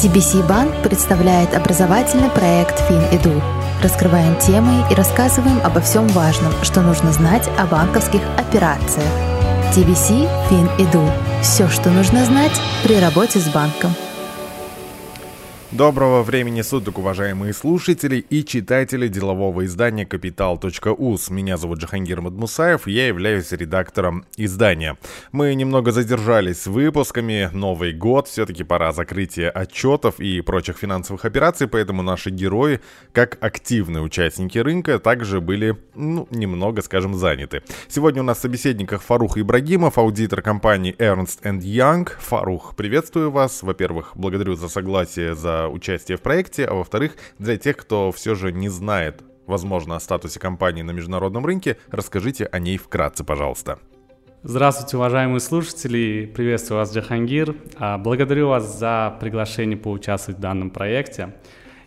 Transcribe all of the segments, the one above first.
TBC Банк представляет образовательный проект FinEdu. Раскрываем темы и рассказываем обо всем важном, что нужно знать о банковских операциях. TBC FinEdu. Все, что нужно знать при работе с банком. Доброго времени суток, уважаемые слушатели и читатели делового издания Capital.us. Меня зовут Джахангир Мадмусаев, я являюсь редактором издания. Мы немного задержались с выпусками, Новый год, все-таки пора закрытия отчетов и прочих финансовых операций, поэтому наши герои, как активные участники рынка, также были, ну, немного, скажем, заняты. Сегодня у нас в собеседниках Фарух Ибрагимов, аудитор компании Ernst Young. Фарух, приветствую вас. Во-первых, благодарю за согласие за участие в проекте, а во-вторых, для тех, кто все же не знает, возможно, о статусе компании на международном рынке, расскажите о ней вкратце, пожалуйста. Здравствуйте, уважаемые слушатели! Приветствую вас, Джахангир. А, благодарю вас за приглашение поучаствовать в данном проекте.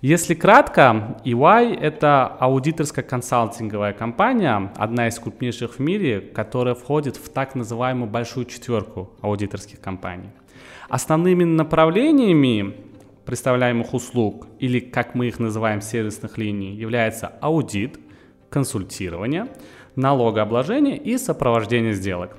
Если кратко, EY – это аудиторская консалтинговая компания, одна из крупнейших в мире, которая входит в так называемую большую четверку аудиторских компаний. Основными направлениями представляемых услуг, или как мы их называем сервисных линий, является аудит, консультирование, налогообложение и сопровождение сделок.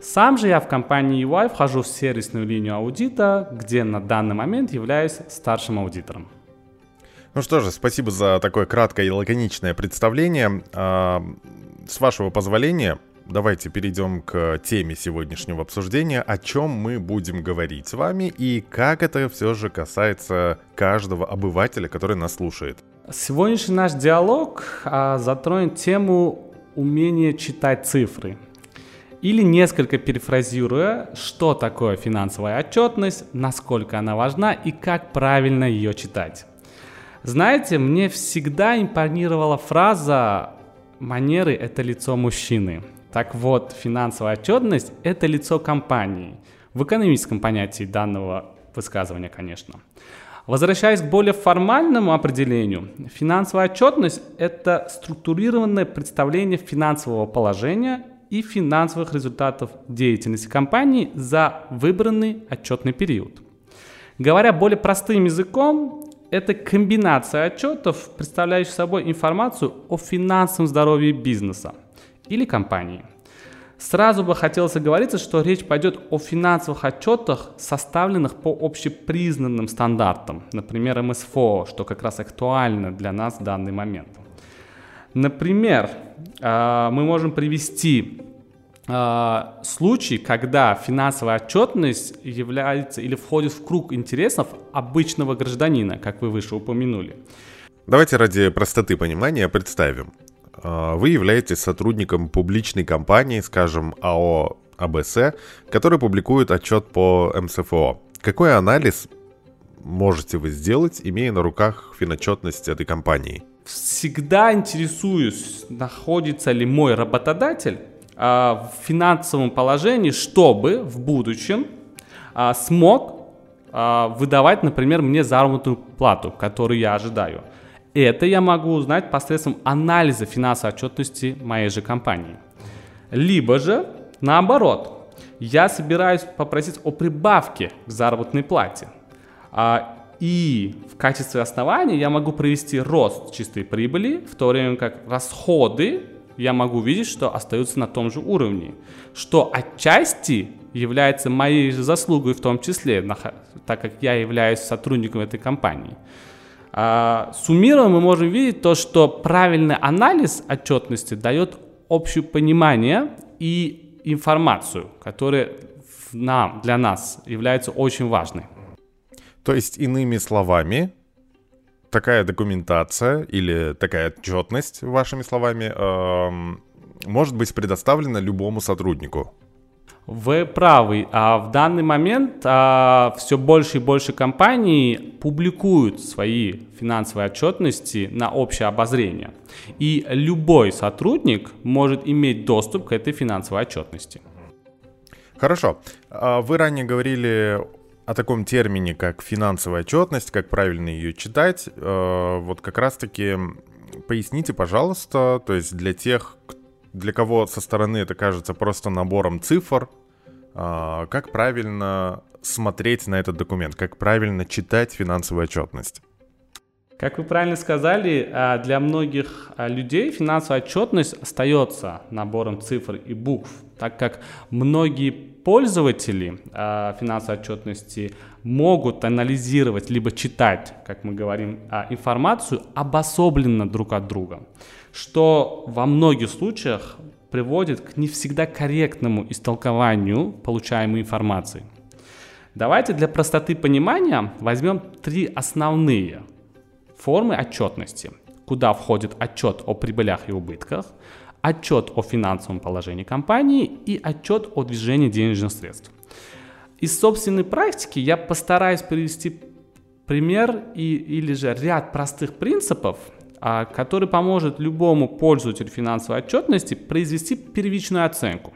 Сам же я в компании EY вхожу в сервисную линию аудита, где на данный момент являюсь старшим аудитором. Ну что же, спасибо за такое краткое и лаконичное представление. А, с вашего позволения, давайте перейдем к теме сегодняшнего обсуждения, о чем мы будем говорить с вами и как это все же касается каждого обывателя, который нас слушает. Сегодняшний наш диалог а, затронет тему умения читать цифры. Или несколько перефразируя, что такое финансовая отчетность, насколько она важна и как правильно ее читать. Знаете, мне всегда импонировала фраза «манеры – это лицо мужчины». Так вот, финансовая отчетность – это лицо компании. В экономическом понятии данного высказывания, конечно. Возвращаясь к более формальному определению, финансовая отчетность – это структурированное представление финансового положения и финансовых результатов деятельности компании за выбранный отчетный период. Говоря более простым языком, это комбинация отчетов, представляющих собой информацию о финансовом здоровье бизнеса – или компании. Сразу бы хотелось оговориться, что речь пойдет о финансовых отчетах, составленных по общепризнанным стандартам, например, МСФО, что как раз актуально для нас в данный момент. Например, а, мы можем привести а, случай, когда финансовая отчетность является или входит в круг интересов обычного гражданина, как вы выше упомянули. Давайте ради простоты понимания представим. А, вы являетесь сотрудником публичной компании, скажем, АО АБС, который публикует отчет по МСФО. Какой анализ можете вы сделать, имея на руках финотчетность этой компании? Всегда интересуюсь, находится ли мой работодатель а, в финансовом положении, чтобы в будущем а, смог выдавать, например, мне заработную плату, которую я ожидаю. Это я могу узнать посредством анализа финансовой отчетности моей же компании. Либо же, наоборот, я собираюсь попросить о прибавке к заработной плате. А, и в качестве основания я могу провести рост чистой прибыли, в то время как расходы я могу видеть, что остаются на том же уровне. Что отчасти является моей же заслугой в том числе, так как я являюсь сотрудником этой компании. А, суммируя, мы можем видеть то, что правильный анализ отчетности дает общее понимание и информацию, которая нам, для нас является очень важной. То есть, иными словами, такая документация или такая отчетность, вашими словами, эм, может быть предоставлена любому сотруднику. Вы правы. А в данный момент а, все больше и больше компаний публикуют свои финансовые отчетности на общее обозрение. И любой сотрудник может иметь доступ к этой финансовой отчетности. Хорошо. А вы ранее говорили о таком термине, как финансовая отчетность, как правильно ее читать. А, вот как раз-таки поясните, пожалуйста, то есть для тех, для кого со стороны это кажется просто набором цифр, как правильно смотреть на этот документ? Как правильно читать финансовую отчетность? Как вы правильно сказали, а, для многих а, людей финансовая отчетность остается набором цифр и букв, так как многие пользователи а, финансовой отчетности могут анализировать либо читать, как мы говорим, информацию обособленно друг от друга, что во многих случаях приводит к не всегда корректному истолкованию получаемой информации. Давайте для простоты понимания возьмем три основные формы отчетности, куда входит отчет о прибылях и убытках, отчет о финансовом положении компании и отчет о движении денежных средств. Из собственной практики я постараюсь привести пример и, или же ряд простых принципов, который поможет любому пользователю финансовой отчетности произвести первичную оценку.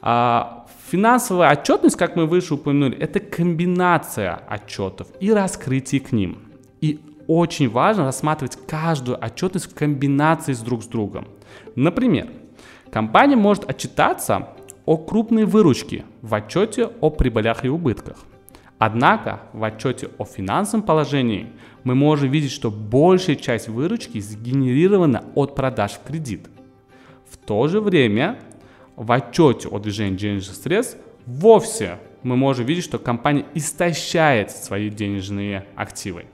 А, финансовая отчетность, как мы выше упомянули, это комбинация отчетов и раскрытие к ним. И очень важно рассматривать каждую отчетность в комбинации с друг с другом. Например, компания может отчитаться о крупной выручке в отчете о прибылях и убытках. Однако в отчете о финансовом положении мы можем видеть, что большая часть выручки сгенерирована от продаж в кредит. В то же время в отчете о движении денежных средств вовсе мы можем видеть, что компания истощает свои денежные активы.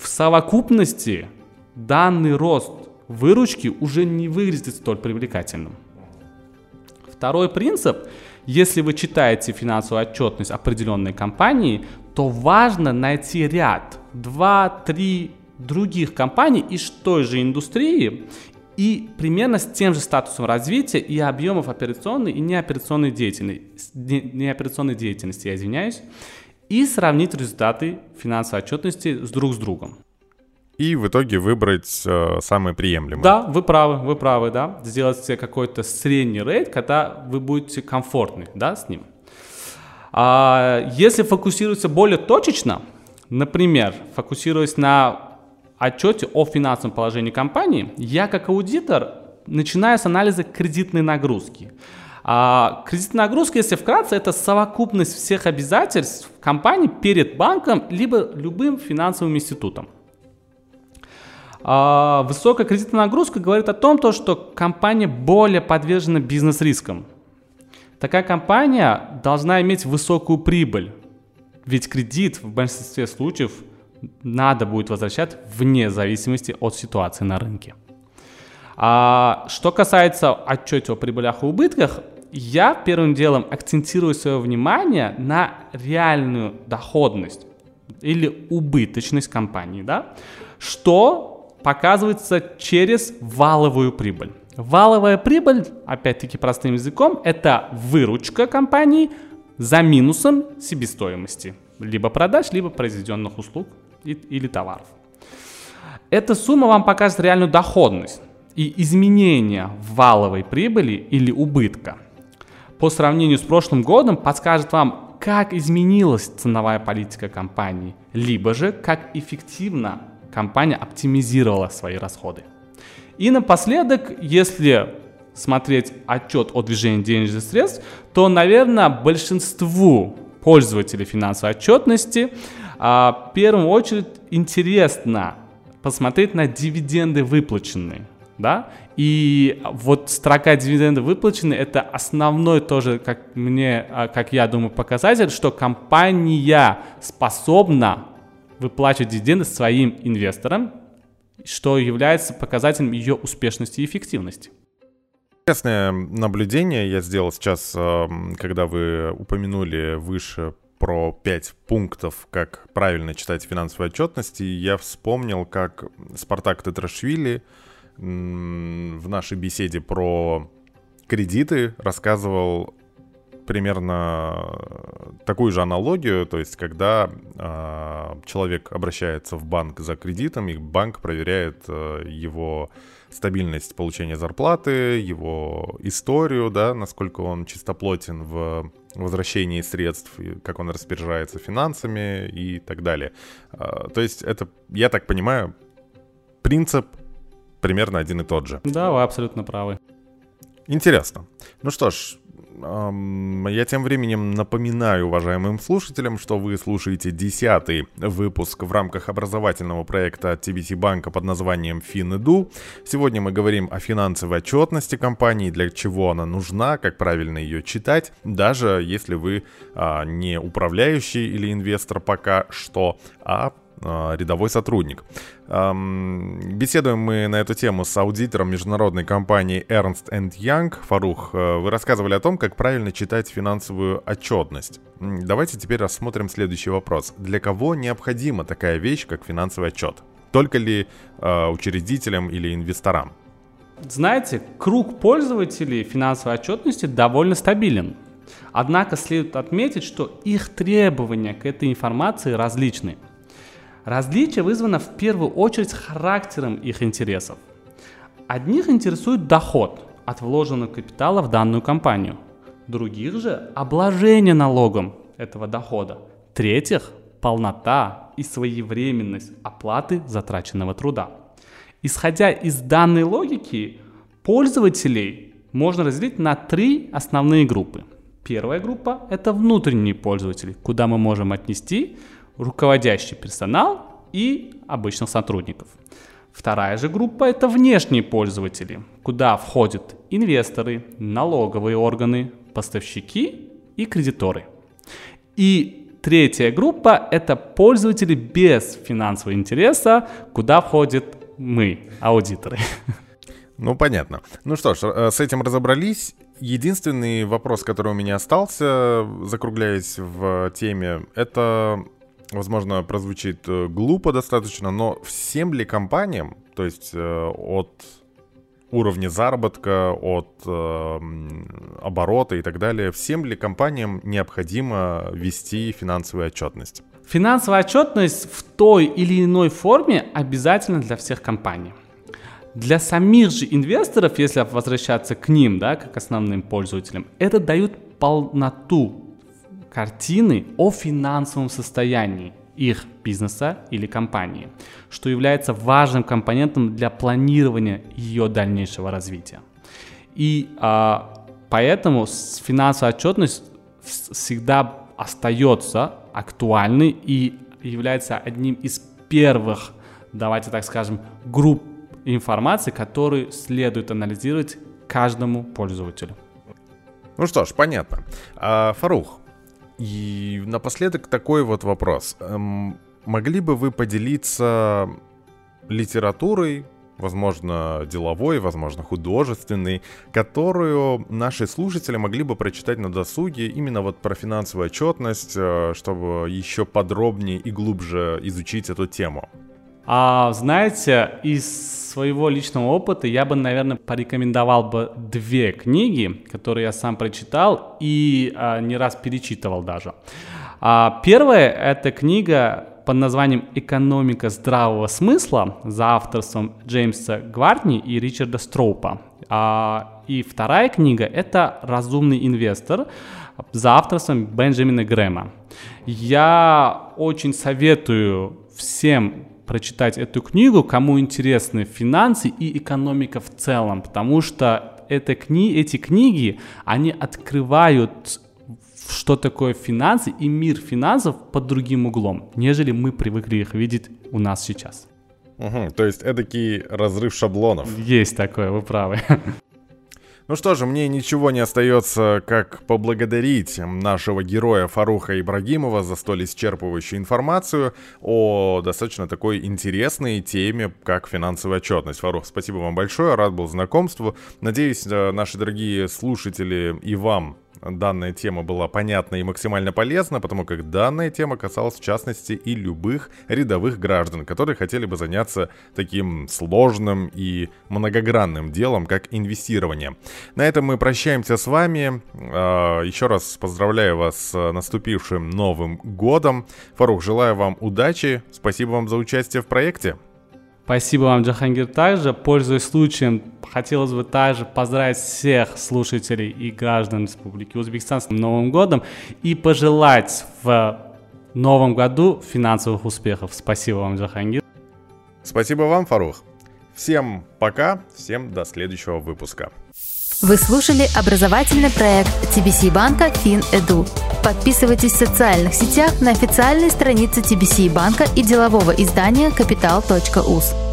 В совокупности данный рост выручки уже не выглядит столь привлекательным. Второй принцип. Если вы читаете финансовую отчетность определенной компании, то важно найти ряд, 2-3 других компаний из той же индустрии и примерно с тем же статусом развития и объемов операционной и неоперационной деятельности, неоперационной деятельности, я извиняюсь, и сравнить результаты финансовой отчетности с друг с другом. И в итоге выбрать э, самые приемлемые. Да, вы правы, вы правы, да. Сделать себе какой-то средний рейд, когда вы будете комфортны, да, с ним. А если фокусироваться более точечно, например, фокусируясь на отчете о финансовом положении компании, я как аудитор начинаю с анализа кредитной нагрузки. А кредитная нагрузка, если вкратце, это совокупность всех обязательств компании перед банком либо любым финансовым институтом. А высокая кредитная нагрузка говорит о том, то, что компания более подвержена бизнес-рискам. Такая компания должна иметь высокую прибыль, ведь кредит в большинстве случаев надо будет возвращать вне зависимости от ситуации на рынке. А что касается отчета о прибылях и убытках, я первым делом акцентирую свое внимание на реальную доходность или убыточность компании, да, что показывается через валовую прибыль. Валовая прибыль, опять-таки простым языком, это выручка компании за минусом себестоимости либо продаж, либо произведенных услуг или товаров. Эта сумма вам покажет реальную доходность и изменение валовой прибыли или убытка – по сравнению с прошлым годом подскажет вам, как изменилась ценовая политика компании, либо же как эффективно компания оптимизировала свои расходы. И напоследок, если смотреть отчет о движении денежных средств, то, наверное, большинству пользователей финансовой отчетности а, в первую очередь интересно посмотреть на дивиденды выплаченные да, и вот строка дивиденды выплачены, это основной тоже, как мне, а, как я думаю, показатель, что компания способна выплачивать дивиденды своим инвесторам, что является показателем ее успешности и эффективности. Интересное наблюдение я сделал сейчас, когда вы упомянули выше про пять пунктов, как правильно читать финансовую отчетность, и я вспомнил, как Спартак Тетрашвили в нашей беседе про кредиты рассказывал примерно такую же аналогию, то есть когда э, человек обращается в банк за кредитом, и банк проверяет э, его стабильность получения зарплаты, его историю, да, насколько он чистоплотен в возвращении средств, как он распоряжается финансами и так далее. Э, то есть это, я так понимаю, принцип примерно один и тот же. Да, вы абсолютно правы. Интересно. Ну что ж, Я тем временем напоминаю уважаемым слушателям, что вы слушаете десятый выпуск в рамках образовательного проекта от TBC банка под названием FinEdu. Сегодня мы говорим о финансовой отчетности компании, для чего она нужна, как правильно ее читать, даже если вы а, не управляющий или инвестор пока что, а, рядовой сотрудник. Беседуем мы на эту тему с аудитором международной компании Ernst Young. Фарух, э, вы рассказывали о том, как правильно читать финансовую отчетность. Давайте теперь рассмотрим следующий вопрос. Для кого необходима такая вещь, как финансовый отчет? Только ли э, учредителям или инвесторам? Знаете, круг пользователей финансовой отчетности довольно стабилен. Однако следует отметить, что их требования к этой информации различны – Различие вызвано в первую очередь характером их интересов. Одних интересует доход от вложенного капитала в данную компанию, других же обложение налогом этого дохода, третьих полнота и своевременность оплаты затраченного труда. Исходя из данной логики, пользователей можно разделить на три основные группы. Первая группа – это внутренние пользователи, куда мы можем отнести руководящий персонал и обычных сотрудников. Вторая же группа – это внешние пользователи, куда входят инвесторы, налоговые органы, поставщики и кредиторы. И третья группа – это пользователи без финансового интереса, куда входят мы, аудиторы. Ну, понятно. Ну что ж, э, с этим разобрались. Единственный вопрос, который у меня остался, закругляясь в теме, это возможно, прозвучит э, глупо достаточно, но всем ли компаниям, то есть э, от уровня заработка, от э, оборота и так далее, всем ли компаниям необходимо вести финансовую отчетность? Финансовая отчетность в той или иной форме обязательно для всех компаний. Для самих же инвесторов, если возвращаться к ним, да, как основным пользователям, это дают полноту картины о финансовом состоянии их бизнеса или компании, что является важным компонентом для планирования ее дальнейшего развития. И а, поэтому финансовая отчетность всегда остается актуальной и является одним из первых, давайте так скажем, групп информации, которую следует анализировать каждому пользователю. Ну что ж, понятно. А, Фарух, и напоследок такой вот вопрос. Эм, могли бы вы поделиться литературой, возможно, деловой, возможно, художественной, которую наши слушатели могли бы прочитать на досуге именно вот про финансовую отчетность, э, чтобы еще подробнее и глубже изучить эту тему? А, знаете, из своего личного опыта я бы, наверное, порекомендовал бы две книги, которые я сам прочитал и а, не раз перечитывал даже. А, первая — это книга под названием «Экономика здравого смысла» за авторством Джеймса Гвардни и Ричарда Строупа. А, и вторая книга — это «Разумный инвестор» за авторством Бенджамина Грэма. Я очень советую всем прочитать эту книгу, кому интересны финансы и экономика в целом, потому что это кни эти книги, они открывают что такое финансы и мир финансов под другим углом, нежели мы привыкли их видеть у нас сейчас. Угу, то есть эдакий разрыв шаблонов. Есть такое, вы правы. Ну что же, мне ничего не остается, как поблагодарить нашего героя Фаруха Ибрагимова за столь исчерпывающую информацию о достаточно такой интересной теме, как финансовая отчетность. Фарух, спасибо вам большое, рад был знакомству. Надеюсь, э, наши дорогие слушатели и вам данная тема была понятна и максимально полезна, потому как данная тема касалась в частности и любых рядовых граждан, которые хотели бы заняться таким сложным и многогранным делом, как инвестирование. На этом мы прощаемся с вами. А, еще раз поздравляю вас с наступившим Новым годом. Фарух, желаю вам удачи. Спасибо вам за участие в проекте. Спасибо вам, Джахангир, также. Пользуясь случаем, хотелось бы также поздравить всех слушателей и граждан Республики Узбекистан с Новым годом и пожелать в новом году финансовых успехов. Спасибо вам, Джахангир. Спасибо вам, Фарух. Всем пока, всем до следующего выпуска. Вы слушали образовательный проект TBC банка FinEdu. Подписывайтесь в социальных сетях на официальной странице TBC банка и делового издания Capital.us.